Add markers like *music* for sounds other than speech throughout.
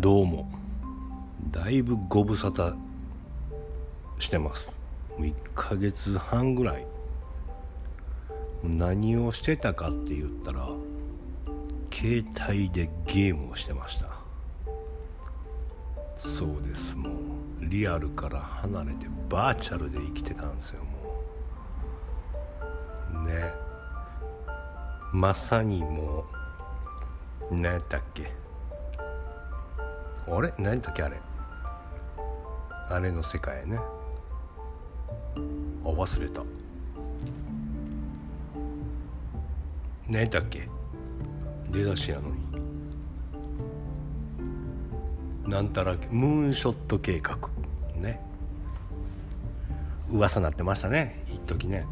どうも。だいぶご無沙汰してます。もう1ヶ月半ぐらい。何をしてたかって言ったら携帯でゲームをしてました。そうですもう。リアルから離れてバーチャルで生きてたんですよもう。ね。まさにもう何やったっけ。あれ？何やっけあれ？あれの世界ね。あ忘れた。何やったっけ？出だしやのに。なんたらムーンショット計画。ね。噂なってましたね。一時ね。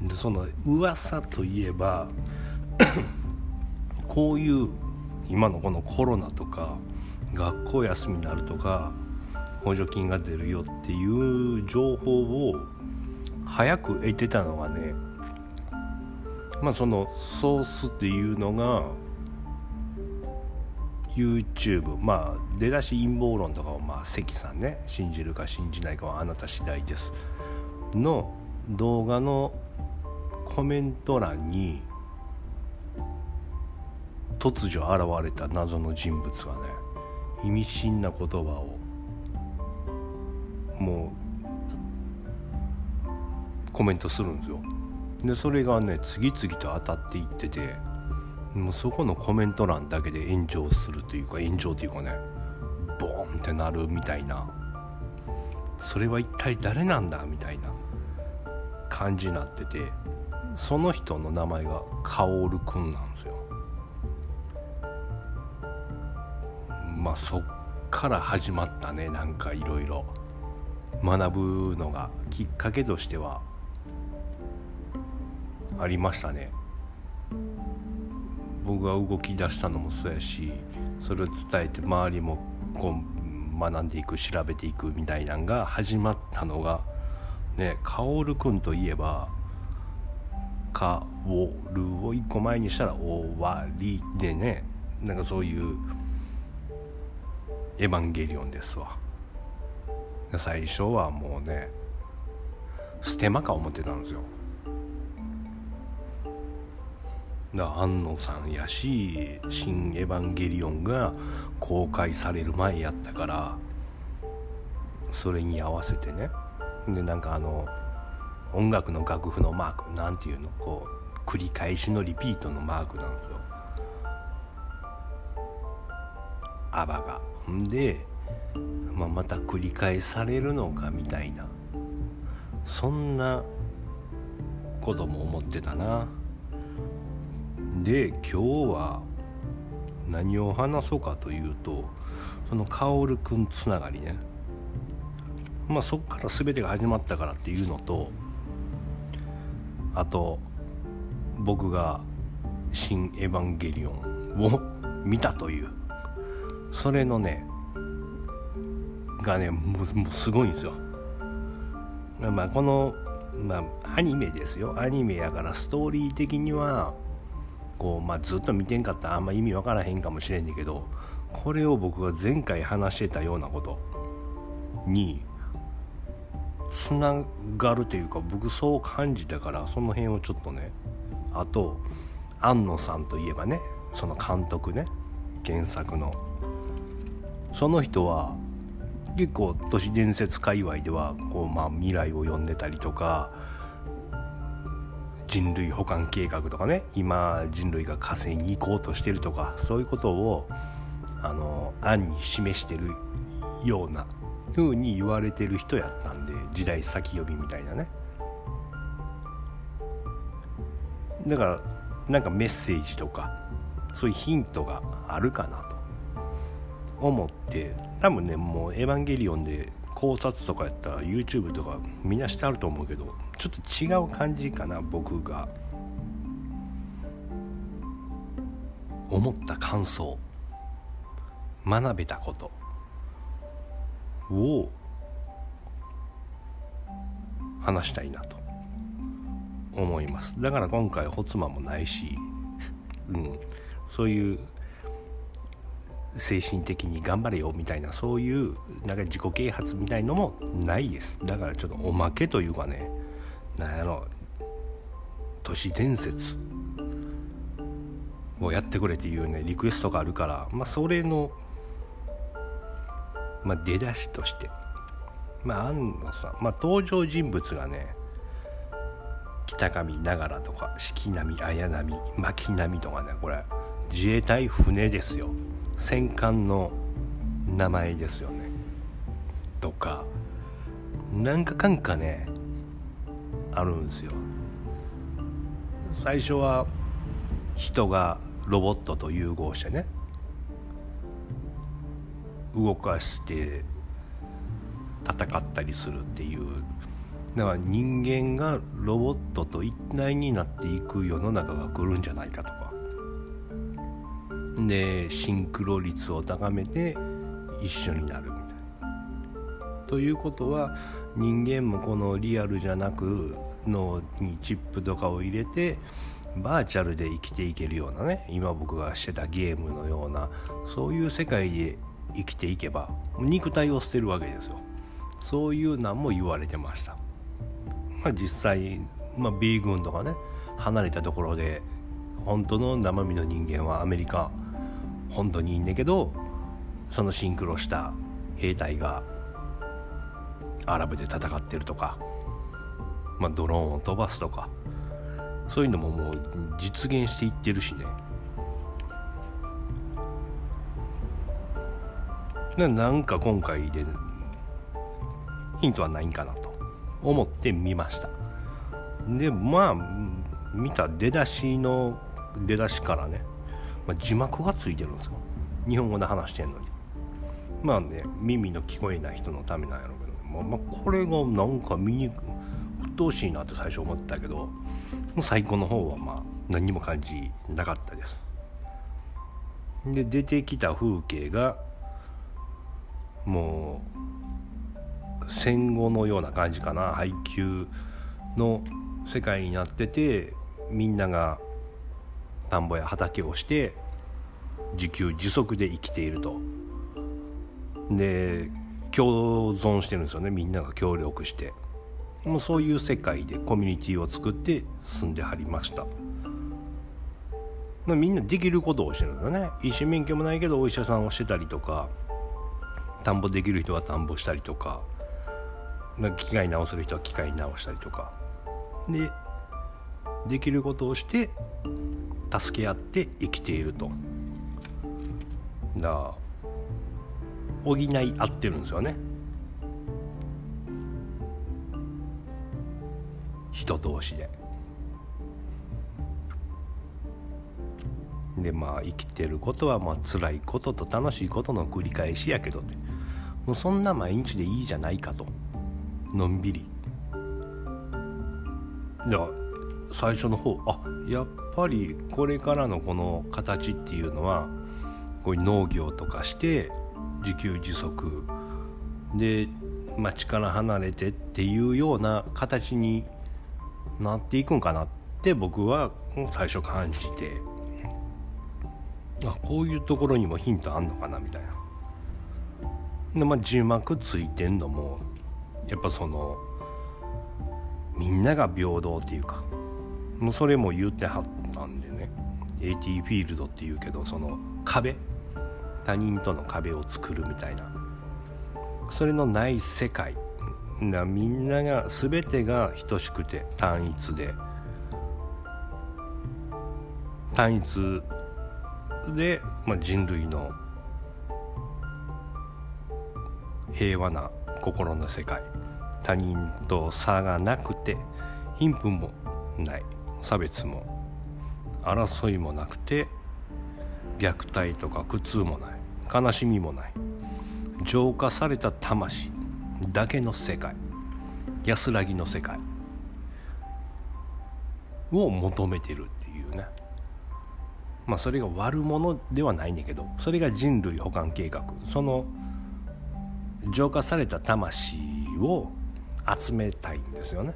でその噂といえば *coughs* こういう今のこのコロナとか学校休みになるとか補助金が出るよっていう情報を早く得てたのがねまあそのソースっていうのが YouTube まあ出だし陰謀論とかをまあ関さんね信じるか信じないかはあなた次第です。の動画のコメント欄に突如現れた謎の人物がね意味深な言葉をもうコメントするんですよ。でそれがね次々と当たっていっててもうそこのコメント欄だけで炎上するというか炎上というかねボーンってなるみたいな。それは一体誰なんだみたいな感じになっててその人の名前がカオルくんなんですよ。そっから始まったねなんかいろいろ。学ぶのがきっかけとしては。ありましたね。僕が動き出したのもそうやしそれを伝えて周りもこう学んでいく調べていくみたいなんが始まったのがね薫君といえば「かおる」を一個前にしたら「終わり」でね。なんかそういう「エヴァンゲリオン」ですわ。最初はもうねステマか思ってたんですよ。だ安野さんやし「新エヴァンゲリオン」が公開される前やったからそれに合わせてね。でなんかあの音楽の楽譜のマークなんていうのこう繰り返しのリピートのマークなんですよ。アバが。んで、まあ、また繰り返されるのかみたいな。そんなことも思ってたな。で今日は何を話そうかというとその薫くんつながりね。まあそっから全てが始まったからっていうのとあと僕が「新エヴァンゲリオン」を見たという。それのねがねもうもうすごいんですよ。まあこのまあアニメですよ。アニメやからストーリー的にはこう、まあ、ずっと見てんかったらあんま意味わからへんかもしれんねんけどこれを僕が前回話してたようなことにつながるというか僕そう感じたからその辺をちょっとねあと庵野さんといえばねその監督ね原作のその人は結構都市伝説界隈ではこう、まあ、未来を読んでたりとか人類保管計画とかね今人類が火星に行こうとしてるとかそういうことをあの案に示してるような風に言われてる人やったんで時代先読みみたいなね。だからなんかメッセージとかそういうヒントがあるかなと。思って多分ねもう「エヴァンゲリオン」で考察とかやったら YouTube とかみんなしてあると思うけどちょっと違う感じかな僕が。思った感想。学べたこと。を話したいなと。思います。だから今回ホツマもないし、*laughs* うん、そういう精神的に頑張れよみたいなそういうなんか自己啓発みたいのもないです。だからちょっとおまけというかね。なんやろ。都市伝説をやってくれっていうねリクエストがあるからまあそれのまあ出だしとして。まあ安野さん。まあ登場人物がね北上ながらとか四季並綾波巻波とかねこれ。自衛隊船ですよ。戦艦の名前ですよね。とかなんかかんかねあるんですよ。最初は人がロボットと融合してね動かして戦ったりするっていう。だから人間がロボットと一体になっていく世の中が来るんじゃないかとか。でシンクロ率を高めて一緒になるみたいな。ということは人間もこのリアルじゃなく脳にチップとかを入れてバーチャルで生きていけるようなね今僕がしてたゲームのようなそういう世界で生きていけば肉体を捨てるわけですよそういうなんも言われてましたまあ実際、まあ、米軍とかね離れたところで本当の生身の人間はアメリカ本当にいいんだけどそのシンクロした兵隊がアラブで戦ってるとか、まあ、ドローンを飛ばすとかそういうのももう実現していってるしね。なんか今回でヒントはないんかなと思って見ました。でまあ見た出だしの出だしからねまあ、字幕がついてるんですよ。日本語で話してんのに。まあね耳の聞こえない人のためなんやろうけど、まあ、まあ、これがなんか見に鬱陶しいなって最初思ったけど最後の方はまあ何も感じなかったです。で出てきた風景がもう戦後のような感じかな。配給の世界になっててみんなが田んぼや畑をして自給自足で生きていると。で共存してるんですよね。みんなが協力して。もうそういう世界でコミュニティを作って住んではりました。みんなできることをしてるんだよね。医師免許もないけどお医者さんをしてたりとか田んぼできる人は田んぼしたりとか機械直せる人は機械直したりとか。でできることをして助け合って生きていると。だ補い合ってるんですよね。人同士で。でまあ生きてることはまあ辛いことと楽しいことの繰り返しやけどって。もうそんな毎日でいいじゃないかと。のんびり。で最初の方あやっぱりこれからのこの形っていうのはこういう農業とかして自給自足。で町から離れてっていうような形になっていくんかなって僕は最初感じて。あこういうところにもヒントあんのかなみたいな。でまあ字幕ついてんのもやっぱそのみんなが平等っていうか。もうそれも言ってはったんでね。AT フィールドっていうけどその壁他人との壁を作るみたいな。それのない世界。なみんなが全てが等しくて単一で。単一で、まあ、人類の平和な心の世界。他人と差がなくて貧富もない。差別も争いもなくて虐待とか苦痛もない悲しみもない。浄化された魂だけの世界安らぎの世界を求めてるっていうね。まあそれが悪者ではないんだけどそれが人類保管計画。その浄化された魂を集めたいんですよね。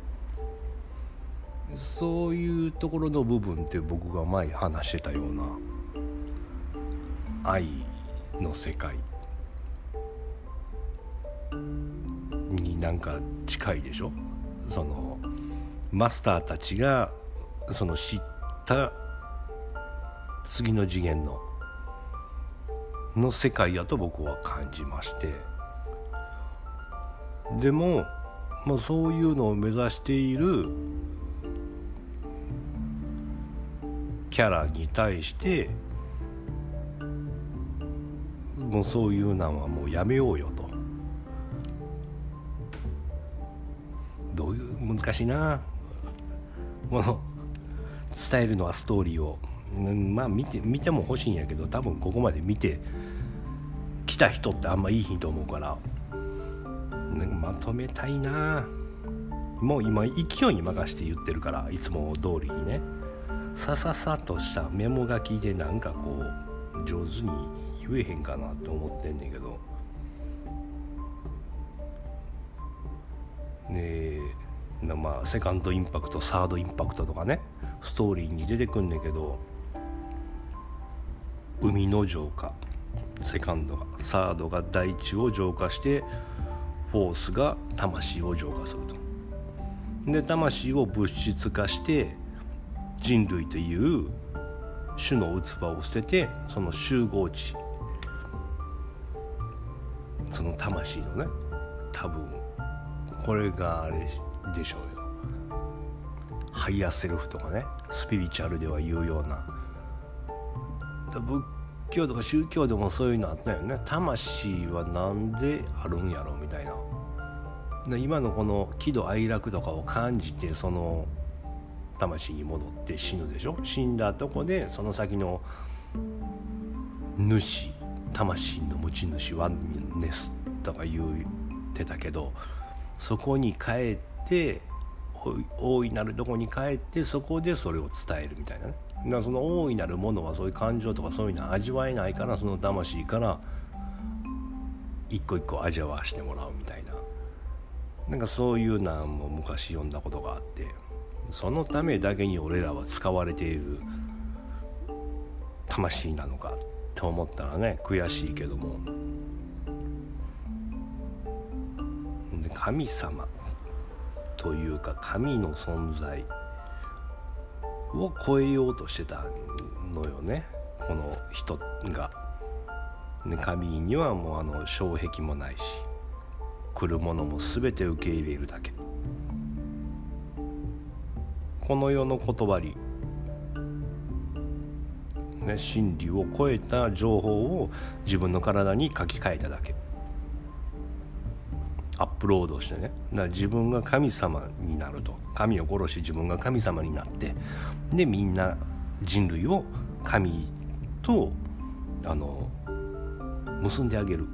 そういうところの部分って僕が前話してたような愛の世界になんか近いでしょ？そのマスターたちがその知った次の次元のの世界やと僕は感じまして。でも、まあ、そういうのを目指しているキャラに対してもうそういうのはもうやめようよと。どういう難しいな。この伝えるのはストーリーを。うんまあ見て見ても欲しいんやけど多分ここまで見てきた人ってあんまいいと思うから。まとめたいな。もう今勢いに任して言ってるからいつも通りにね。さささとしたメモ書きでなんかこう上手に言えへんかなって思ってんねんけど。でまあセカンドインパクトサードインパクトとかね。ストーリーに出てくんねんけど。海の浄化セカンドが。サードが大地を浄化してフォースが魂を浄化すると。で魂を物質化して人類という種の器を捨ててその集合値その魂のね多分これがあれでしょうよ。ハイヤーセルフとかねスピリチュアルでは言うような。仏教とか宗教でもそういうのあったよね。魂は何であるんやろみたいな。今のこの喜怒哀楽とかを感じてその魂に戻って死ぬでしょ？死んだとこでその先の主魂の持ち主はネスとか言ってたけどそこに帰って大いなるとこに帰ってそこでそれを伝えるみたいなね。その大いなるものはそういう感情とかそういうのは味わえないからその魂から一個一個味わわしてもらうみたいな。なんかそういうなんも昔読んだことがあって。そのためだけに俺らは使われている。魂なのか。って思ったらね悔しいけども。で神様。というか神の存在。を超えようとしてたのよね。この人が。で神にはもうあの障壁もないし。来るものも全て受け入れるだけ。この世の言葉に、ね、真理を超えた情報を自分の体に書き換えただけ。アップロードしてね。だから自分が神様になると。神を殺し自分が神様になって。でみんな人類を神とあの結んであげる。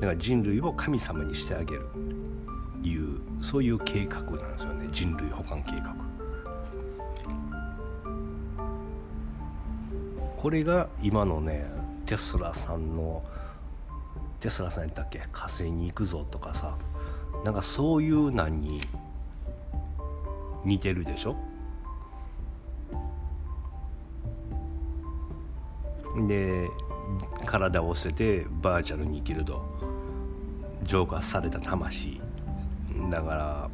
だから人類を神様にしてあげる。いうそういう計画なんですよね。人類保管計画。これが今のねテスラさんのテスラさんやったっけ？火星に行くぞとかさ。なんかそういうなんに似てるでしょ？で体を捨ててバーチャルに生きると。浄化された魂。だから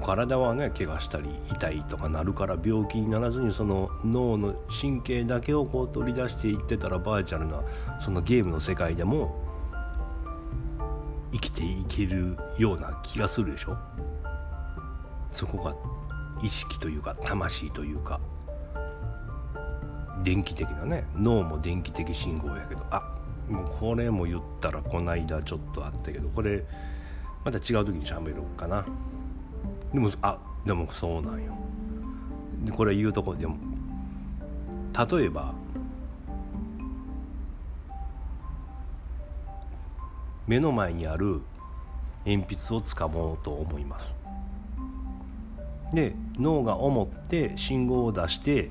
体はね怪我したり痛いとかなるから病気にならずにその脳の神経だけをこう取り出していってたらバーチャルなそのゲームの世界でも生きていけるような気がするでしょ？そこが意識というか魂というか。電気的なね。脳も電気的信号やけど。あもうこれも言ったらこないだちょっとあったけど。これまた違う時にしゃべろうかな。でもあでもそうなんよ。でこれ言うとこでも例えば目の前にある鉛筆をつかもうと思います。で脳が思って信号を出して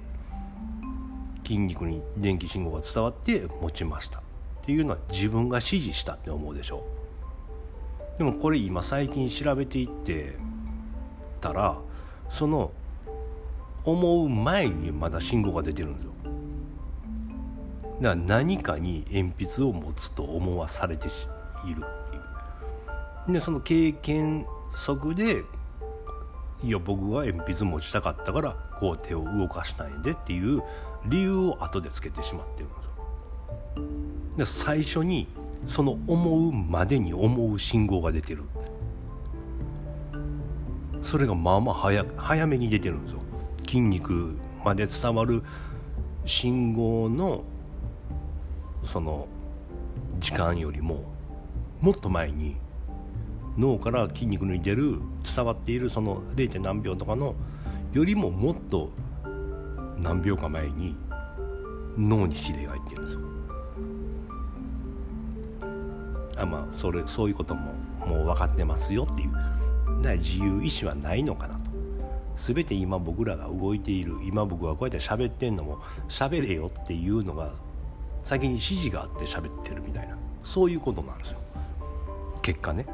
筋肉に電気信号が伝わって持ちました。っていうのは自分が指示したって思うでしょ。うでもこれ今最近調べていってたらその思う前にまだ信号が出てるんですよ。だから何かに鉛筆を持つと思わされているっていう。でその経験則でいや僕は鉛筆持ちたかったからこう手を動かしたいんでっていう理由を後でつけてしまってるんですよ。で最初にその思うまでに思う信号が出てる。それがまあまあ早早めに出てるんですよ筋肉まで伝わる信号のその時間よりももっと前に脳から筋肉に出る伝わっているその 0. 何秒とかのよりももっと何秒か前に脳に指令が入ってるんですよ。あまあそれそういうことももう分かってますよっていうだから自由意志はないのかなと。全て今僕らが動いている。今僕がこうやって喋ってんのも喋れよっていうのが先に指示があって喋ってるみたいな。そういうことなんですよ。結果ね。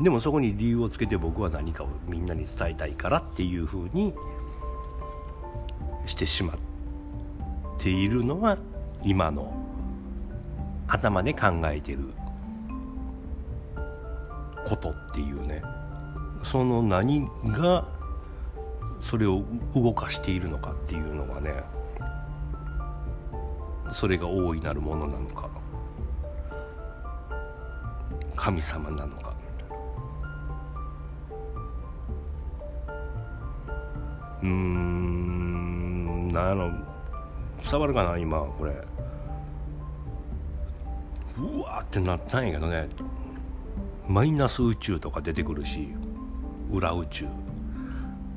でもそこに理由をつけて僕は何かをみんなに伝えたいからっていうふうにしてしまっているのは今の頭で考えてることっていうね。その何がそれを動かしているのかっていうのがねそれが大いなるものなのか神様なのか。うんなんやろ伝わるかな今これ。うわってなったんやけどね。マイナス宇宙とか出てくるし。裏宇宙。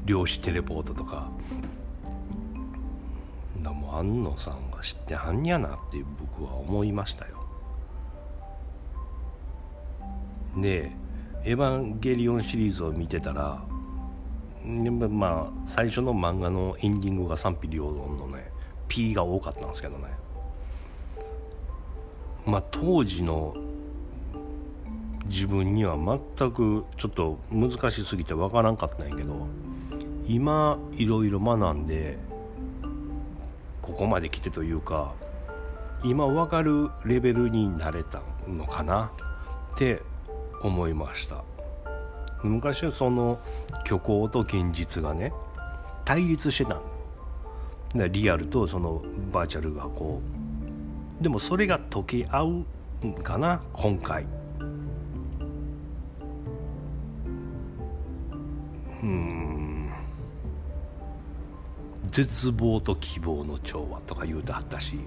量子テレポートとか。だもう安野さんが知ってはんやなって僕は思いましたよ。で「エヴァンゲリオン」シリーズを見てたらまあ最初の漫画のエンディングが賛否両論のね P が多かったんですけどね。まあ当時の自分には全くちょっと難しすぎて分からんかったんやけど今いろいろ学んでここまで来てというか今分かるレベルになれたのかなって思いました。昔はその虚構と現実がね対立してたんリアルとそのバーチャルがこう。でもそれが溶け合うかな今回。うん。絶望と希望の調和とか言うてはったし。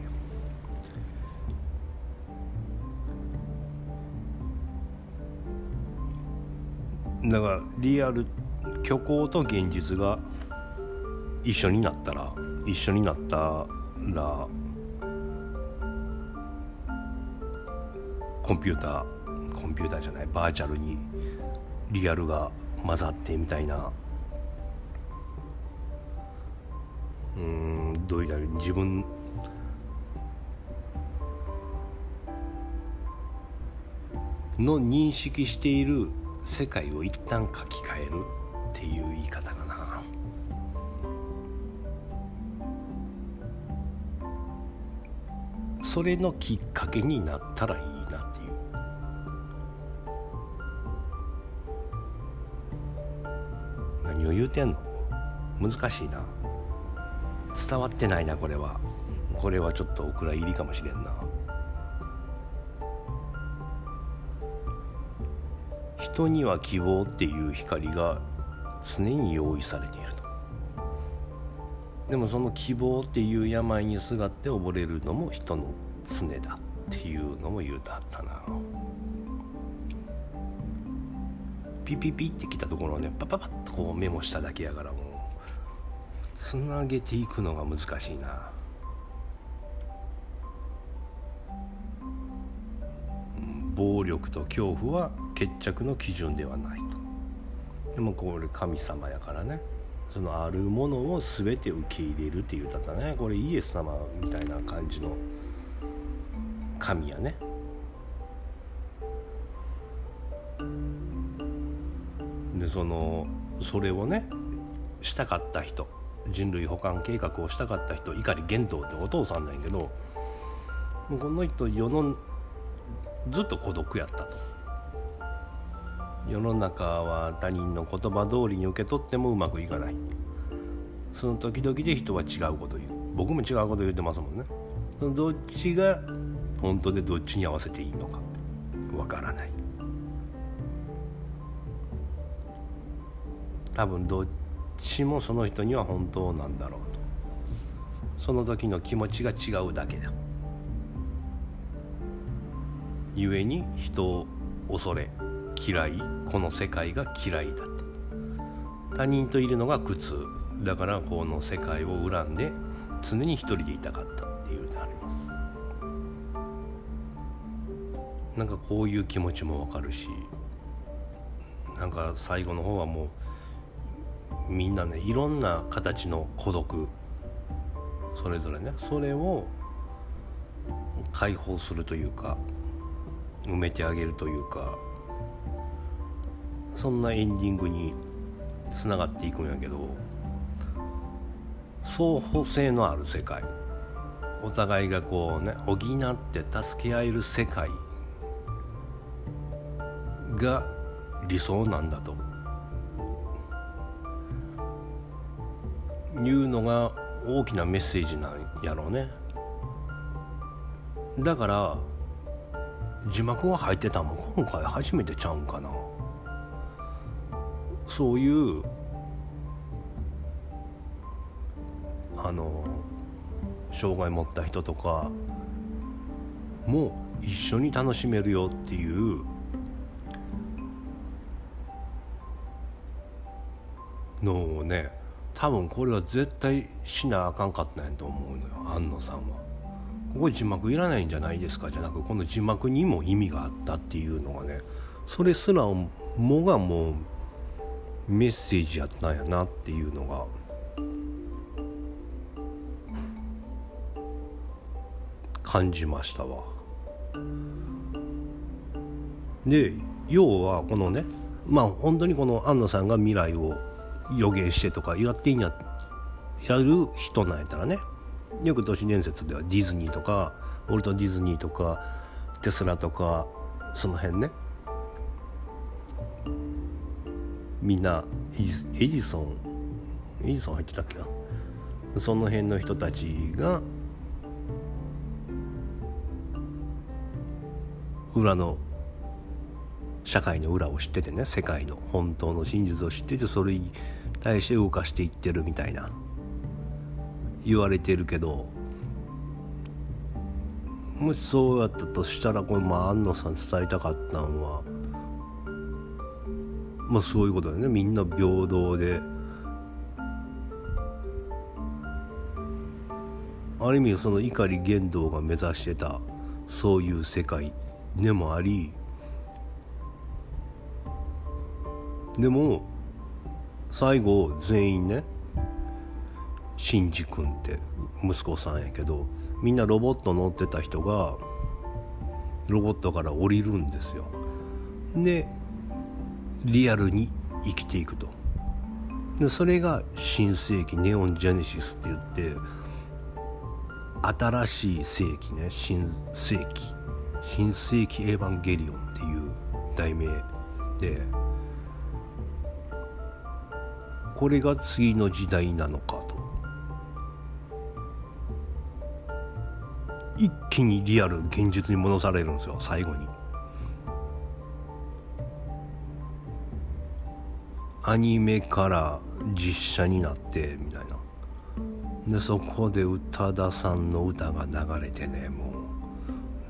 だからリアル虚構と現実が一緒になったら一緒になったらコンピューターコンピューターじゃないバーチャルにリアルが混ざってみたいな。うんどういう自分。の認識している世界を一旦書き換えるっていう言い方かな。それのきっかけになったらいい。言うてんの？難しいな。伝わってないなこれは。これはちょっとお蔵入りかもしれんな。人には希望っていう光が常に用意されていると。でもその希望っていう病にすがって溺れるのも人の常だっていうのも言うたったな。ピピピってきたところをねパパパッとこうメモしただけやからもうつなげていくのが難しいな。暴力と恐怖は決着の基準ではないと。でもこれ神様やからねそのあるものを全て受け入れるって言うたったねこれイエス様みたいな感じの神やね。でそのそれをねしたかった人人類保管計画をしたかった人碇玄道ってお父さんなんやけどこの人世のずっと孤独やったと。世の中は他人の言葉通りに受け取ってもうまくいかない。その時々で人は違うこと言う。僕も違うこと言ってますもんね。そのどっちが本当でどっちに合わせていいのかわからない。多分どっちもその人には本当なんだろうと。その時の気持ちが違うだけだ。故に人を恐れ嫌いこの世界が嫌いだった。他人といるのが苦痛。だからこの世界を恨んで常に一人でいたかったっていうのがあります。なんかこういう気持ちもわかるしなんか最後の方はもうみんなねいろんな形の孤独それぞれねそれを解放するというか埋めてあげるというかそんなエンディングにつながっていくんやけど双方性のある世界お互いがこうね補って助け合える世界が理想なんだと。いうのが大きなメッセージなんやろうね。だから字幕が入ってたもん今回初めてちゃうんかな。そういうあの障害持った人とかも一緒に楽しめるよっていうのをね多分これは絶対しなあかんかったんやと思うのよ安野さんは。ここ字幕いらないんじゃないですか？じゃなくこの字幕にも意味があったっていうのがねそれすらもがもうメッセージやったんやなっていうのが感じましたわ。で要はこのねまあ本当にこの安野さんが未来を予言してとかやっていいんややる人なんやったらね。よく都市伝説ではディズニーとかウォルト・ディズニーとかテスラとかその辺ね。みんなエジソンエジソン入ってたっけな。その辺の人たちが裏の社会の裏を知っててね世界の本当の真実を知っててそれに対して動かしていってるみたいな。言われてるけどもしそうやったとしたらこれまあ安野さん伝えたかったんはまあそういうことだよね。みんな平等である意味その碇玄道が目指してたそういう世界でもありでも最後全員ねシンジ君って息子さんやけどみんなロボット乗ってた人がロボットから降りるんですよ。でリアルに生きていくと。でそれが新世紀ネオンジェネシスって言って新しい世紀ね新世紀。新世紀エヴァンゲリオンっていう題名でこれが次の時代なのかと。一気にリアル現実に戻されるんですよ最後に。アニメから実写になってみたいな。でそこで宇多田さんの歌が流れてねもう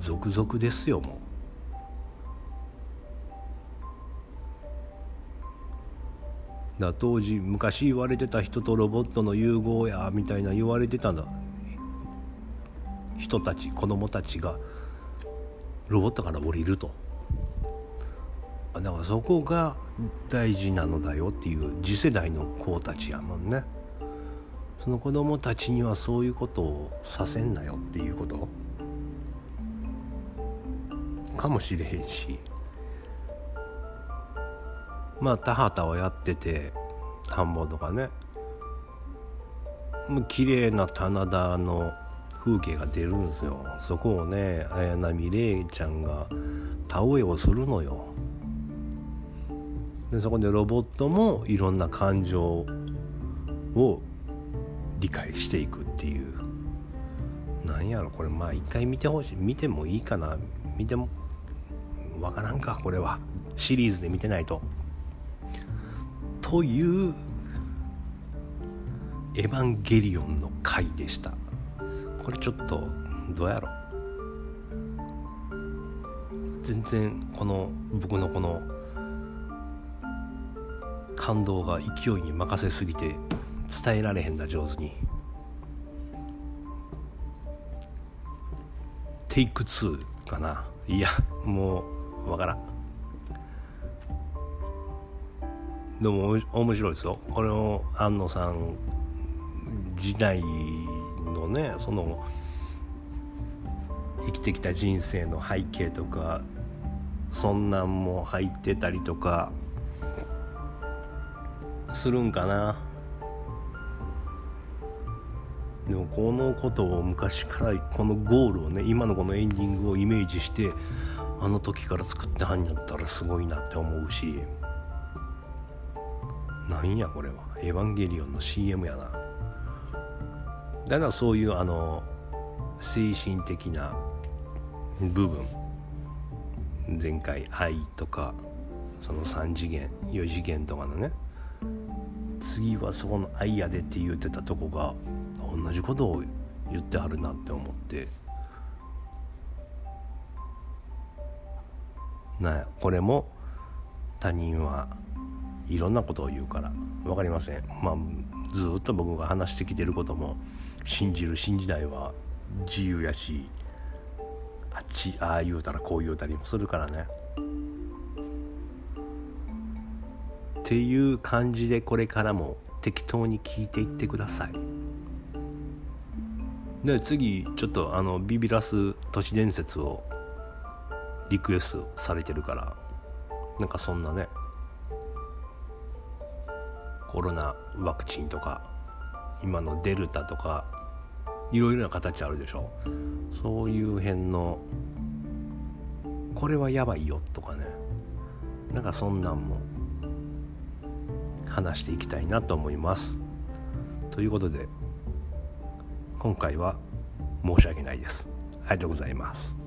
続々ですよもう。だ。当時昔言われてた人とロボットの融合やみたいな言われてたんだ人たち子供たちが。ロボットから降りると。だからそこが大事なのだよっていう次世代の子たちやもんね。その子供たちにはそういうことをさせんなよっていうこと。かもしれへんし。まあ田畑をやってて田んぼとかね。もう綺麗な棚田の風景が出るんですよ。そこをね綾波レイちゃんが田植えをするのよ。でそこでロボットもいろんな感情を理解していくっていう。なんやろこれまあ一回見てほしい。見てもいいかな。見てもわからんかこれは。シリーズで見てないと。という「エヴァンゲリオン」の回でした。これちょっとどうやろ？全然この僕のこの感動が勢いに任せすぎて伝えられへんだ上手に。テイク2かな。いやもうわからん。でも面白いですよ。これを安野さん時代のねその生きてきた人生の背景とかそんなんも入ってたりとかするんかな。でもこのことを昔からこのゴールをね今のこのエンディングをイメージしてあの時から作ってはんやったらすごいなって思うし。なんやこれは。エヴァンゲリオンの CM やな。だからそういうあの精神的な部分。前回愛とかその3次元4次元とかのね。次はそこの愛やでって言ってたとこが同じことを言ってはるなって思って。なこれも他人はいろんなことを言うから。分かりません。まあずっと僕が話してきてることも信じる信じないは自由やしあっちああ言うたらこう言うたりもするからね。っていう感じでこれからも適当に聞いていってください。で次ちょっとあのビビラス都市伝説をリクエストされてるからなんかそんなねコロナワクチンとか今のデルタとかいろいろな形あるでしょ。そういう辺のこれはやばいよとかね。なんかそんなんも話していきたいなと思います。ということで今回は申し訳ないです。ありがとうございます。